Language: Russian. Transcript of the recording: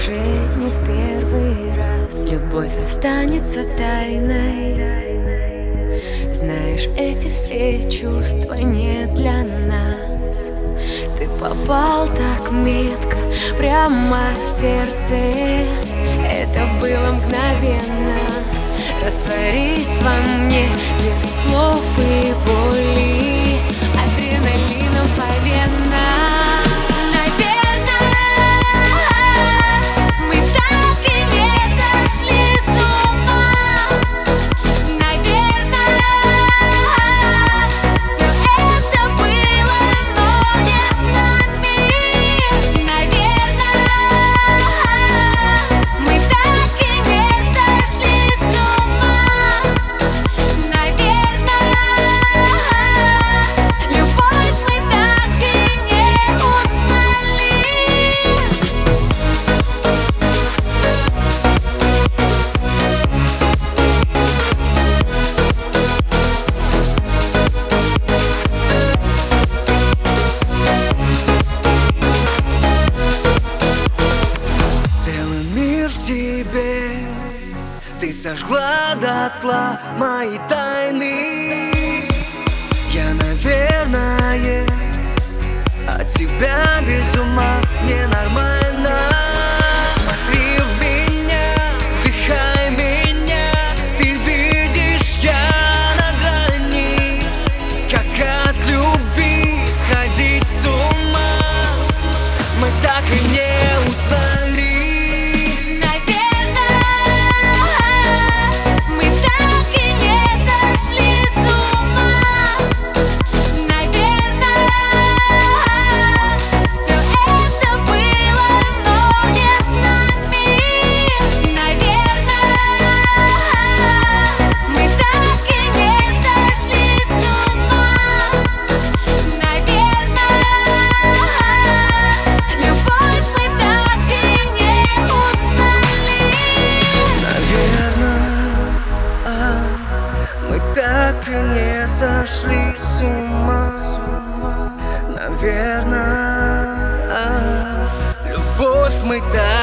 уже не в первый раз. Любовь останется тайной. Знаешь, эти все чувства не для нас. Ты попал так метко прямо в сердце. Это было мгновенно. Растворись во мне без сожгла дотла мои тайны Я, наверное, от тебя без ума ненормально. Смотри в меня, вдыхай меня Ты видишь, я на грани. Как от любви сходить с ума. Мы так и не Наверное, а, любовь мы так